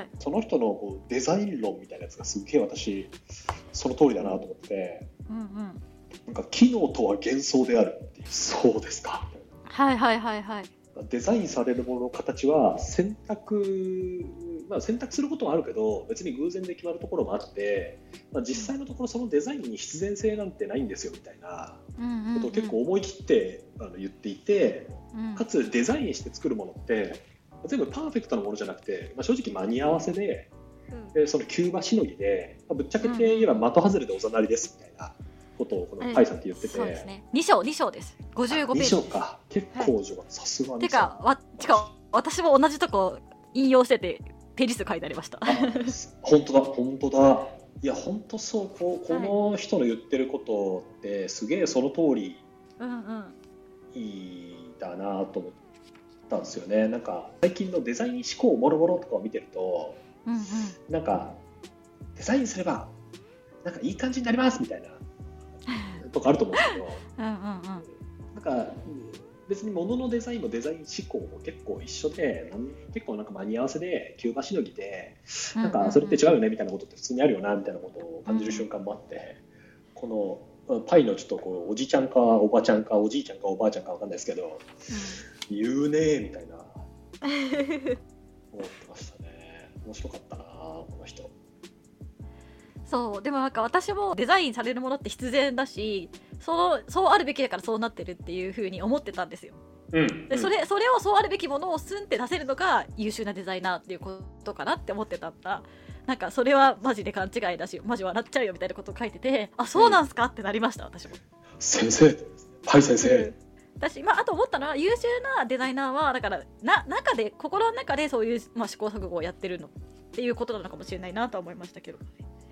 い。その人のこうデザイン論みたいなやつがすっげえ私その通りだなと思ってうんうん。なんか機能とは幻想であるっていうそうですか。はいはいはいはい。デザインされるものの形は選択、まあ、選択することはあるけど別に偶然で決まるところもあって、まあ、実際のところそのデザインに必然性なんてないんですよみたいなことを結構思い切ってあの言っていてうん。かつデザインして作るものって全部パーフェクトなものじゃなくて、まあ、正直間に合わせででそのキューバしのぎで、まあぶっちゃけて言えば的外れでおざなりですみたいなことをこのパイさんって言ってて、そうですね。2章2章です。55ペー2ジ章か。結構上手さすがに。てかわてか私も同じとこ引用しててページ数書いてありました。あ本当だ本当だ。いや本当そう。こうこの人の言ってることってすげえその通りうんうん。いいだなと思ったんですよね。なんか最近のデザイン思考もろもろとかを見てるとうんうん。なんかデザインすればなんかいい感じになりますみたいなとかあると思うんですけど。うんなんかうん。別に物のデザインもデザイン思考も結構一緒で結構なんか間に合わせでキューバしのぎでなんかそれって違うよねみたいなことって普通にあるよなみたいなことを感じる瞬間もあって、このパイのちょっとこうおじちゃんかおばちゃんかおじいちゃんかおばあちゃんかわかんないですけど言うねーみたいな。思ってましたね。面白かったなこの人。そうでもなんか私もデザインされるものって必然だしそのそうあるべきだからそうなってるっていうふうに思ってたんですよ。うんでそれそれをそうあるべきものをスンって出せるのが優秀なデザイナーっていうことかなって思ってたんだなんかそれはマジで勘違いだしマジ笑っちゃうよみたいなことを書いててあそうなんすかってなりました私も。先生。パイ先生。私、まあ、あと思ったのは優秀なデザイナーはだからな中で心の中でそういう、まあ、試行錯誤をやってるのっていうことなのかもしれないなとは思いましたけど。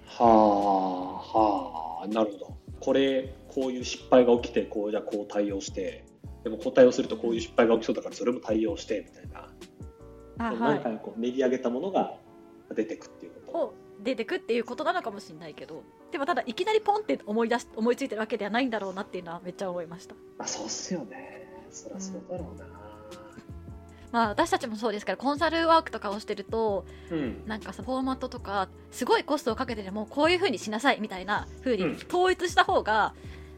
はあはあなるほど。これこういう失敗が起きてこうじゃあこう対応してでもこう対応するとこういう失敗が起きそうだからそれも対応してみたいな、何回こう練り上げたものが出てくっていうを出てくっていうことなのかもしれないけどでもただいきなりポンって思い出し思いついてるわけではないんだろうなっていうのはめっちゃ思いました。あそうっすよね。そりゃそうだろうな。まあ私たちもそうですからコンサルワークとかをしてるとうん。なんかさフォーマットとかすごいコストをかけてでもこういう風にしなさいみたいな風にうん。統一した方が、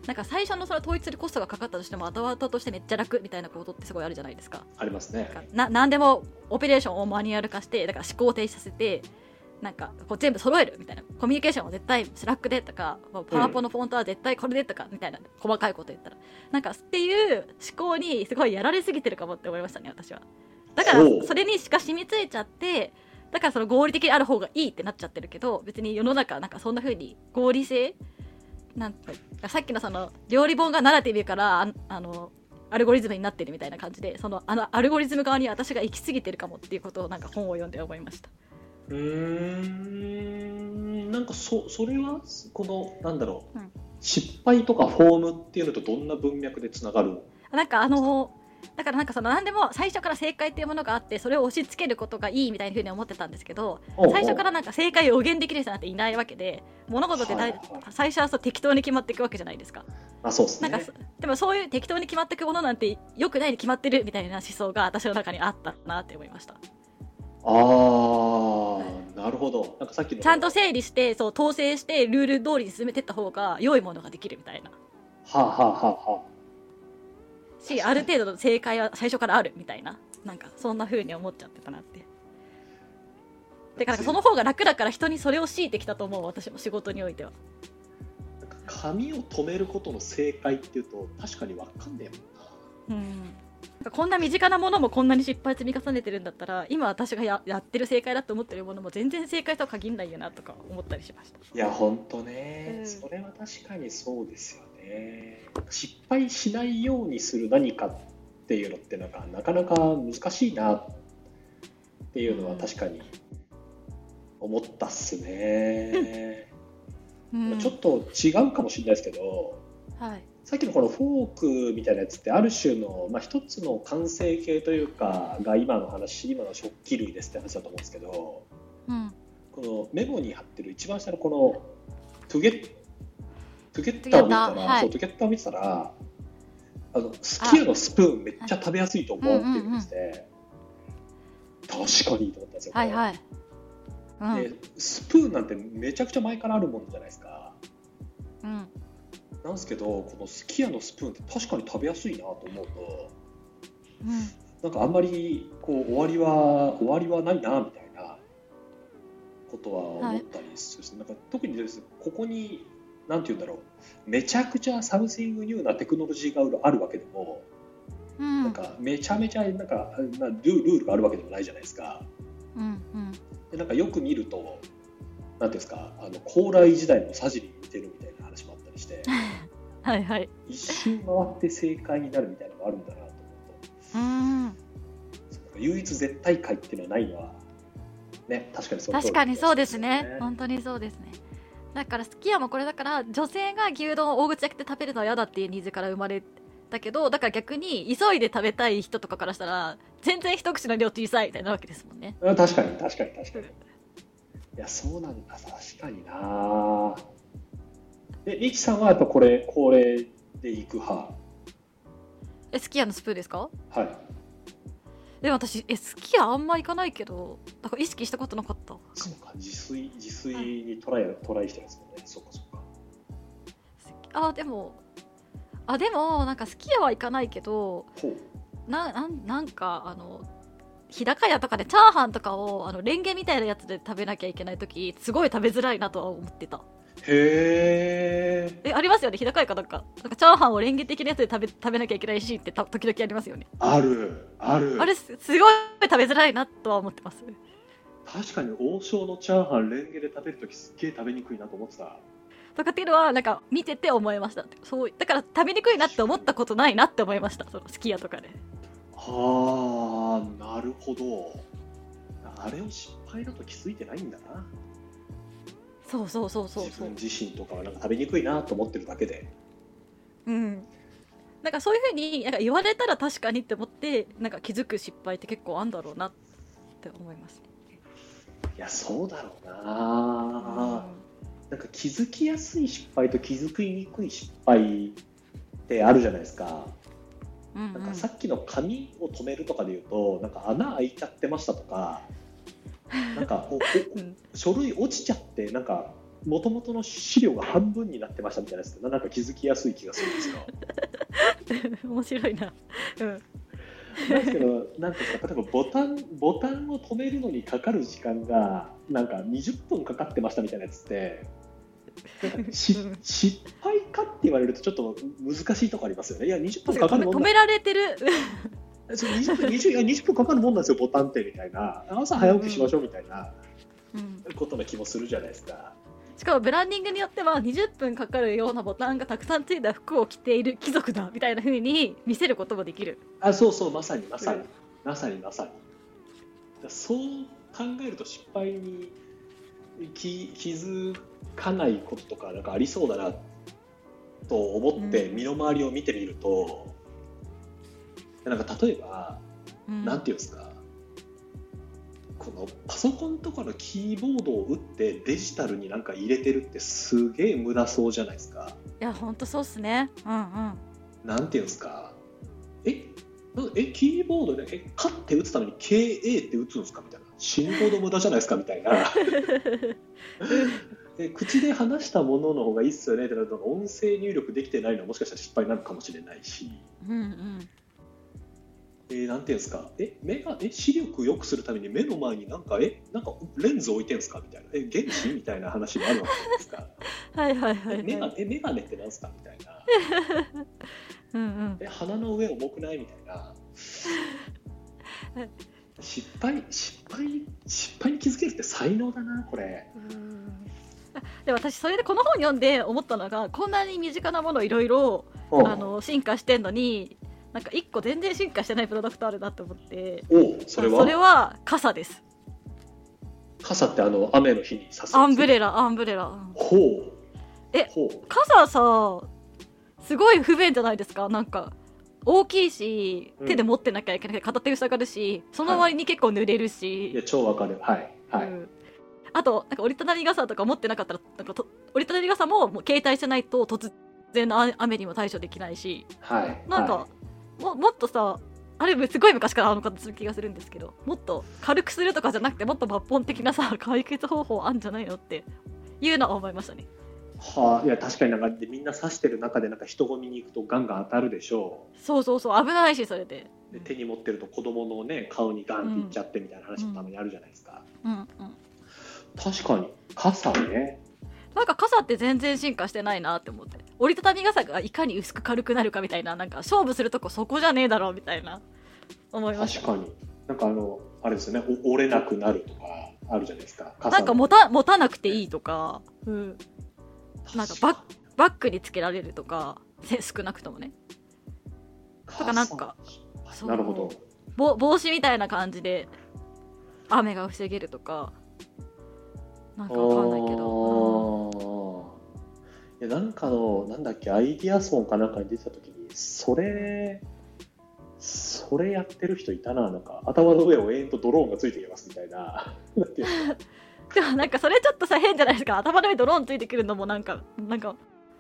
なんか最初のその統一するコストがかかったとしても後々としてめっちゃ楽みたいなことってすごいあるじゃないですか。ありますね。なんかな何でもオペレーションをマニュアル化してだから思考停止させてなんかこう全部揃えるみたいな。コミュニケーションは絶対 Slack でとかパワポのフォントは絶対これでとかみたいな。細かいこと言ったら。なんかっていう思考にすごいやられすぎてるかもって思いましたね私は。だからそれにしか染みついちゃってだからその合理的である方がいいってなっちゃってるけど別に世の中なんかそんな風に合理性なんかさっきのその料理本がナラティブからああのアルゴリズムになってるみたいな感じでそのあのアルゴリズム側に私が行き過ぎてるかもっていうことをなんか本を読んで思いましたうーん。なんかそそれはこのなんだろう、うん。失敗とかフォームっていうのとどんな文脈でつながる？なんかあのだからなんかその何でも最初から正解っていうものがあってそれを押し付けることがいいみたいなふうに思ってたんですけど最初からなんか正解を予言できる人なんていないわけで物事ってだい最初はそう適当に決まっていくわけじゃないですか。あそうですね。なんかそでもそういう適当に決まっていくものなんて良くないに決まってるみたいな思想が私の中にあったなって思いました。ああなるほど。なんかさっきの。ちゃんと整理してそう統制してルール通りに進めていった方が良いものができるみたいな。はあはあはあはしある程度の正解は最初からあるみたいな。なんかそんな風に思っちゃってたなって。だからその方が楽だから人にそれを強いてきたと思う私も仕事においては。髪を止めることの正解っていうと確かに分かんねえもんな。うんこんな身近なものもこんなに失敗積み重ねてるんだったら今私がややってる正解だと思ってるものも全然正解とは限らないよなとか思ったりしました。いや本当ね、うん。それは確かにそうですよね。失敗しないようにする何かっていうのってなんかなかなか難しいなっていうのは確かに思ったっすね、うん。ちょっと違うかもしれないですけどはいさっきのこのフォークみたいなやつってある種の、まあ、一つの完成形というかが今の話今の食器類ですって話だと思うんですけどうん。このメモに貼ってる一番下のこのトゥゲットゥゲッターを見たら、はいそうトゥゲッターを見てたらあのすき家のスプーンめっちゃ食べやすいと思うっていうんですね、確かにと思ったんですよ。はいはい。うん。でスプーンなんてめちゃくちゃ前からあるものじゃないですか。うんなんですけどこのすき家のスプーンって確かに食べやすいなと思うとうん。なんかあんまりこう終わりは終わりはないなみたいなことは思ったりするし、なんか特にですここになんて言うんだろうめちゃくちゃ something new なテクノロジーがあるわけでも、うん。なんかめちゃめちゃなんかなルールがあるわけでもないじゃないですか。うんうん。でなんかよく見るとなんていうんですかあの高麗時代のサジに似てるみたいな話もあったりして はいはい。一周回って正解になるみたいなのがあるんだなと思うと。うん。唯一絶対解っていうのはないのはね確かにその通り確かにそうですね。よ本当にそうですね。だからすき家もこれだから女性が牛丼を大口開けて食べるのは嫌だっていうニーズから生まれたけどだから逆に急いで食べたい人とかからしたら全然一口の量小さいみたいなわけですもんね。あ確かに確かに確かに。いやそうなんだ。確かになでリキさんはやっぱこれこれでいく派？えすき家のスプーンですか？はい。でも私えすき家あんま行かないけどだから意識したことなかった。そうか自炊自炊にトライトライしてますもんね。そうかそうか。あでもあでもなんかすき家は行かないけどほう。ななんなんかあの日高屋とかでチャーハンとかをあのレンゲみたいなやつで食べなきゃいけない時すごい食べづらいなとは思ってたへええありますよね日高屋かなんか。なんかチャーハンをレンゲ的なやつで食べ食べなきゃいけないシーンってた時々ありますよね。あるある。あれすすごい食べづらいなとは思ってます。確かに王将のチャーハンレンゲで食べるときすっげえ食べにくいなと思ってた。とかっていうのはなんか見てて思いました。そうだから食べにくいなって思ったことないなって思いました。そのすき家とかで。はあなるほど。あれを失敗だと気づいてないんだなそうそうそうそう。自分自身とかはなんか食べにくいなと思ってるだけで。うん。なんかそういうふうになんか言われたら確かにって思ってなんか気づく失敗って結構あんだろうなって思いますね。いやそうだろうな、なんか気づきやすい失敗と気づきにくい失敗ってあるじゃないですか。うんうん。なんかさっきの紙を止めるとかで言うとなんか穴開いちゃってましたとかなんか おおうん書類落ちちゃってなんか元々の資料が半分になってましたみたいなやつなんか気づきやすい気がするんですよ。面白いなうんなんですけど、なんですか、例えばボタン、ボタンを止めるのにかかる時間が、なんか20分かかってましたみたいなやつって。失敗かって言われるとちょっと難しいとこありますよね。いや20分かかるもんだめられてるそう20分 20, いや20分かかるもんなんですよボタンってみたいな。朝早起きしましょうみたいなうん。ことな気もするじゃないですか。しかもブランディングによっては20分かかるようなボタンがたくさんついた服を着ている貴族だみたいな風に見せることもできる。あそうそうまさにまさに、うん。まさにまさに。だそう考えると失敗に気気づかないこととかなんかありそうだなと思ってうん。身の回りを見てみると、なんか例えば、うん。なんていうんですかこのパソコンとかのキーボードを打ってデジタルになんか入れてるってすげえ無駄そうじゃないですか。いやほんとそうっすね。うんうん。なんていうんですかえなえキーボードでえカって打つために KA って打つんですかみたいな。死ぬほど無駄じゃないですかみたいな。え口で話したものの方がいいっすよねってなると音声入力できてないのはもしかしたら失敗になるかもしれないし、うんうんえーなんていうんですか？え目がえ視力良くするために目の前になんかえなんかレンズ置いてんすか？みたいな。え原子みたいな話もあるわけじゃないですか。はいはいはい、はい、えメガえメガネってなんすか？みたいな。うんうん。え鼻の上重くないみたいな。失敗失敗失敗に気づけるって才能だなこれ。あで私それでこの本読んで思ったのがこんなに身近なものいろいろあの進化してんのになんか一個全然進化してないプロダクトあるなと思って。おそれは？それは傘です。傘ってあの雨の日に差すアンブレラアンブレラ。う。んほう。え傘さすごい不便じゃないですか？なんか大きいしうん。手で持ってなきゃいけない片手塞がるしその割に結構濡れるし、い。や超わかる。はい。はい、うん。あとなんか折りたたみ傘とか持ってなかったらなんかと折りたたみ傘ももう携帯してないと突然の雨雨にも対処できないし。はい。なんか、はももっとさあれすごい昔からあの方する気がするんですけどもっと軽くするとかじゃなくてもっと抜本的なさ解決方法あんじゃないのっていうのは思いましたね。はあ、いや確かになんかでみんな刺してる中でなんか人混みに行くとガンガン当たるでしょそうそうそう危ないしそれで。うで手に持ってると子供のね顔にガンっていっちゃってみたいな話もたまにあるじゃないですか、うん。うん。確かに。傘ねなんか傘って全然進化してないなって思って。折りたたみ傘がいかに薄く軽くなるかみたいな。なんか勝負するとこそこじゃねえだろうみたいな。思いました確かに。なんかあのあれですよね。お折れなくなるとかあるじゃないですか。傘なんか持た持たなくていいとか、うん、なんかバッバッグにつけられるとかせ少なくともね。とかなんか傘。なるほど。ぼ帽子みたいな感じで雨が防げるとか。なんかわかんないけど、いやなんかのなんだっけアイディアソンかなんかに出てた時にそれそれやってる人いたななんか頭の上を延々とドローンがついてきますみたいな。でもなんかそれちょっとさ変じゃないですか。頭の上にドローンついてくるのもなんかなんか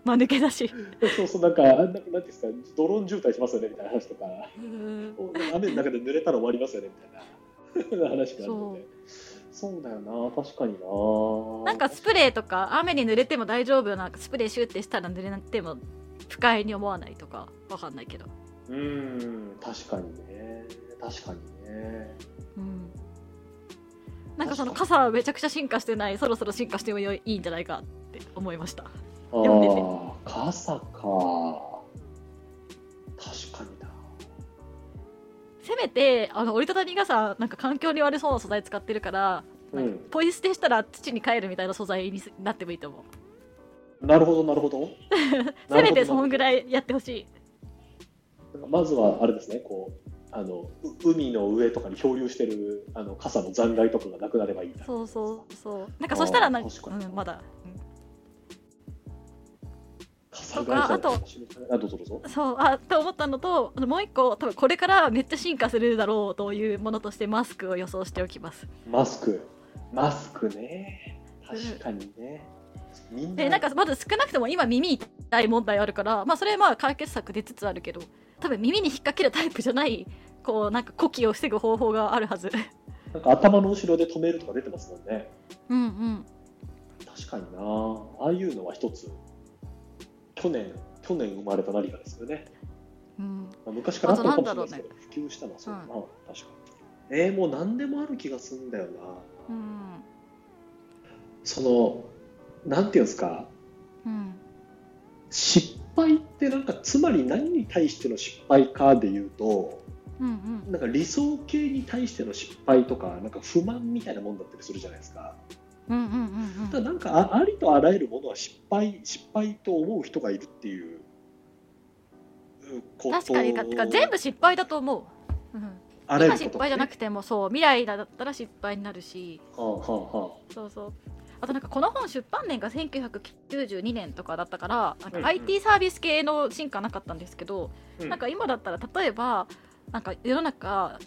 間抜けだし。そうそうなんかなんていうんですかドローン渋滞しますよねみたいな話とか。うん。雨の中で濡れたら終わりますよねみたいな。話があるのでそうだよな確かにな。なんかスプレーとか雨に濡れても大丈夫なスプレーシューってしたら濡れなくても不快に思わないとかわかんないけど。うーん確かにね。確かにね。うん。なんかその傘はめちゃくちゃ進化してないそろそろ進化してもいいんじゃないかって思いました。ああ傘か。確かにめてあの折りたたみ傘なんか環境に悪そうな素材使ってるから、うん。ポイ捨てしたら土に帰るみたいな素材になってもいいと思う。なるほどなるほど。せめてそなるほどんぐらいやってほしい。まずはあれですねこうあのう海の上とかに漂流してるあの傘の残骸とかがなくなればいいなそうそうそう。なんかそしたらなんかうん、まだ、とかあとあどうぞどうぞ。そうあと思ったのともう一個多分これからめっちゃ進化するだろうというものとしてマスクを予想しておきます。マスク。マスクね。確かにね、みんな。んかまず少なくとも今耳痛い問題あるからまあそれまあ解決策出つつあるけど多分耳に引っ掛けるタイプじゃないこうなんか呼気を防ぐ方法があるはず。なんか頭の後ろで止めるとか出てますもんね。うんうん。確かにな。ああいうのは一つ去年去年生まれた何かですよね、うん。まあ、昔からあったのかもしれないですけど、普及したのはそうだな、うん確かに。えー、もう何でもある気がするんだよな。うん。そのなんていうんですか。うん。失敗ってなんかつまり何に対しての失敗かでいうとうんうん。なんか理想形に対しての失敗とかなんか不満みたいなもんだったりするじゃないですかうんうんうんただなんかあありとあらゆるものは失敗失敗と思う人がいるっていうこと。確かに。か全部失敗だと思う、うん、あ失敗じゃなくてもそう未来だったら失敗になるし。はあはあはそうそう。あとなんかこの本出版年が1992年とかだったからなんかうんうん。IT サービス系の進化なかったんですけど、あなんか今だったら例えばなんか世の中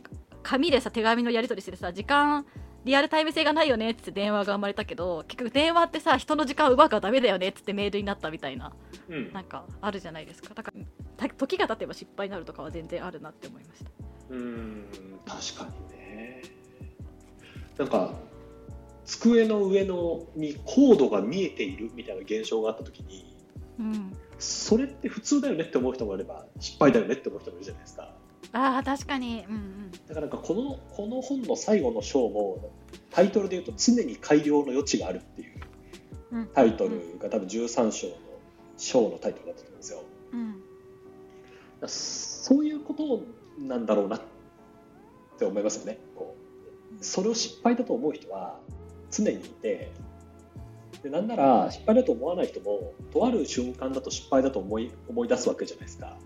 紙でさ手紙のやり取りしてさ時間リアルタイム性がないよねっつって電話が生まれたけど結局電話ってさ人の時間を奪うからダメだよねっつってメールになったみたいなうん。なんかあるじゃないですか。だからた時が経てば失敗になるとかは全然あるなって思いました。うん確かにね。なんか机の上のにコードが見えているみたいな現象があった時にうん。それって普通だよねって思う人もいれば失敗だよねって思う人もいるじゃないですかああ確かにうんうんだからなんかこのこの本の最後の章もタイトルで言うと常に改良の余地があるっていううんタイトルが多分13章の章のタイトルだったと思うんですよ。うんそういうことなんだろうなって思いますよね。こうそれを失敗だと思う人は常にいてでなんなら失敗だと思わない人もとある瞬間だと失敗だと思い思い出すわけじゃないですか。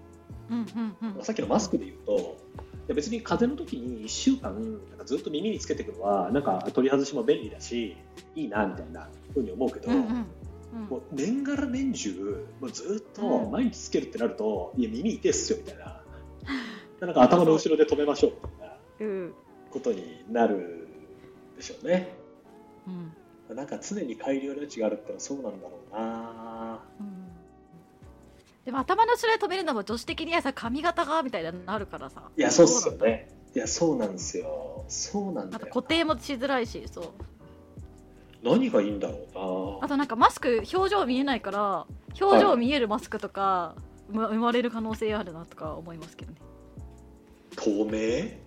うんうんうん。さっきのマスクで言うといや別に風邪の時に1週間なんかずっと耳につけていくのはなんか取り外しも便利だしいいなみたいなふうに思うけど、うんうんうん。もう年がら年中もうずっとうん。毎日つけるってなると、いや耳痛いっすよみたいな。なんか頭の後ろで止めましょうみたいなうん。ことになるでしょうね。うん。なんか常に改良の余地があるってのはそうなんだろうな。うんでも頭の後ろで止めるのも女子的にはさ髪型がみたいなのあるからさ。いやそうっすよね。いやそうなんですよ。そうなんだよあと固定もしづらいしそう。何がいいんだろあとなんかマスク表情見えないから表情見えるマスクとか、ま生まれる可能性あるなとか思いますけどね。うな透明？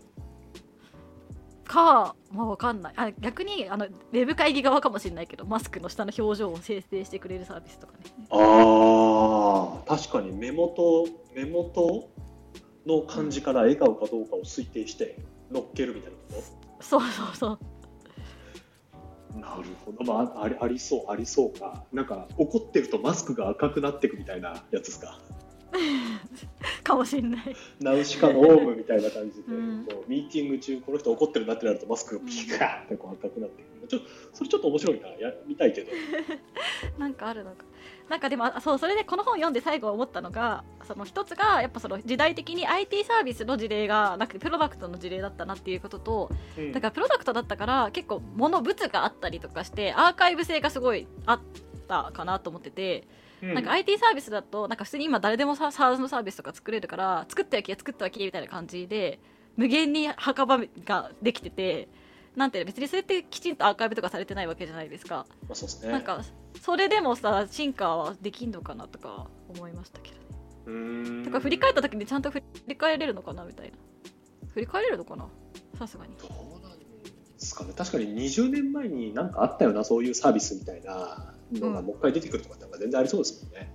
かまあわかんない。あ逆にあのウェブ会議側かもしれないけどマスクの下の表情を生成してくれるサービスとかね。ああ確かに。目元目元の感じから笑顔かどうかを推定して乗っけるみたいなこそうそうそう。となるほど。まあありありそうありそうか。なんか怒ってるとマスクが赤くなっていくみたいなやつですか？かもしれない。ナウシカのオウムみたいな感じで、うん。こうミーティング中この人怒ってるなってなるとマスクがピカーってこう赤くなってくる。ちょそれちょっと面白いな。や見たいけど。なんかあるのか。なんかでもあそうそれでこの本読んで最後思ったのがその一つがやっぱその時代的に IT サービスの事例がなくてプロダクトの事例だったなっていうこととうん。だからプロダクトだったから結構物物があったりとかしてアーカイブ性がすごいあったかなと思ってて、うん。なんか IT サービスだとなんか普通に今誰でもさ SaaS のサービスとか作れるから作っておき作っておきみたいな感じで無限に墓場ができててなんて別にそれってきちんとアーカイブとかされてないわけじゃないですか、まあそうですね。なんかそれでもさ進化はできんのかなとか思いましたけどね。うーん。とか振り返った時にちゃんと振り返れるのかなみたいな。振り返れるのかな？さすがに。どうなんですかね。確かに20年前になんかあったよなそういうサービスみたいなのがうんもう一回出てくるとかって全然ありそうですもんね、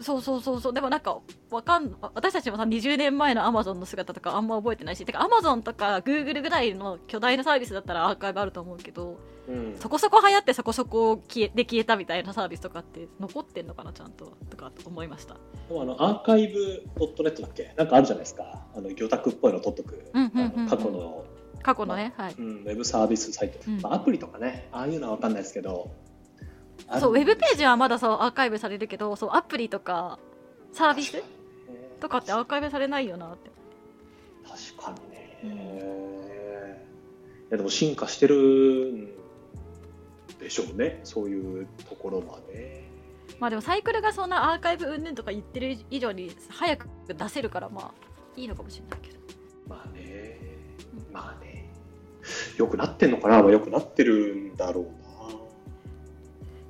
そうそうそうそう。でもなんかわかん私たちもさ20年前のアマゾンの姿とかあんま覚えてないし。てかアマゾンとかグーグルぐらいの巨大なサービスだったらアーカイブあると思うけどうん。そこそこ流行ってそこそこ消えで消えたみたいなサービスとかって残ってんのかなちゃんととか思いました。でもあのアーカイブ .net だっけ？なんかあるじゃないですか。あの魚拓っぽいの取っとく、うん過去の、過去のね、はい、うん、ウェブサービスサイト、うん。まあ、アプリとかねああいうのは分かんないですけどそうウェブページはまだそうアーカイブされるけどそうアプリとかサービスとかってアーカイブされないよなって。確かにね、うん。いやでも進化してるんでしょうね。そういうところまで。まあでもサイクルがそんなアーカイブ云々とか言ってる以上に早く出せるからまあいいのかもしれないけど。まあね。まあね。よくなってんのかな、まあ、よくなってるんだろうな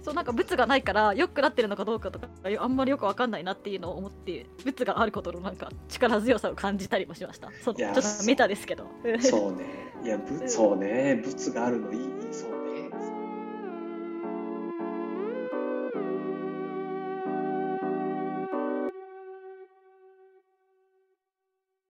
そうなんか物がないからよくなってるのかどうかとかあんまりよくわかんないなっていうのを思って物があることのなんか力強さを感じたりもしました。そちょっとメタですけど。そうね。いやぶそうね。物があるのいいそう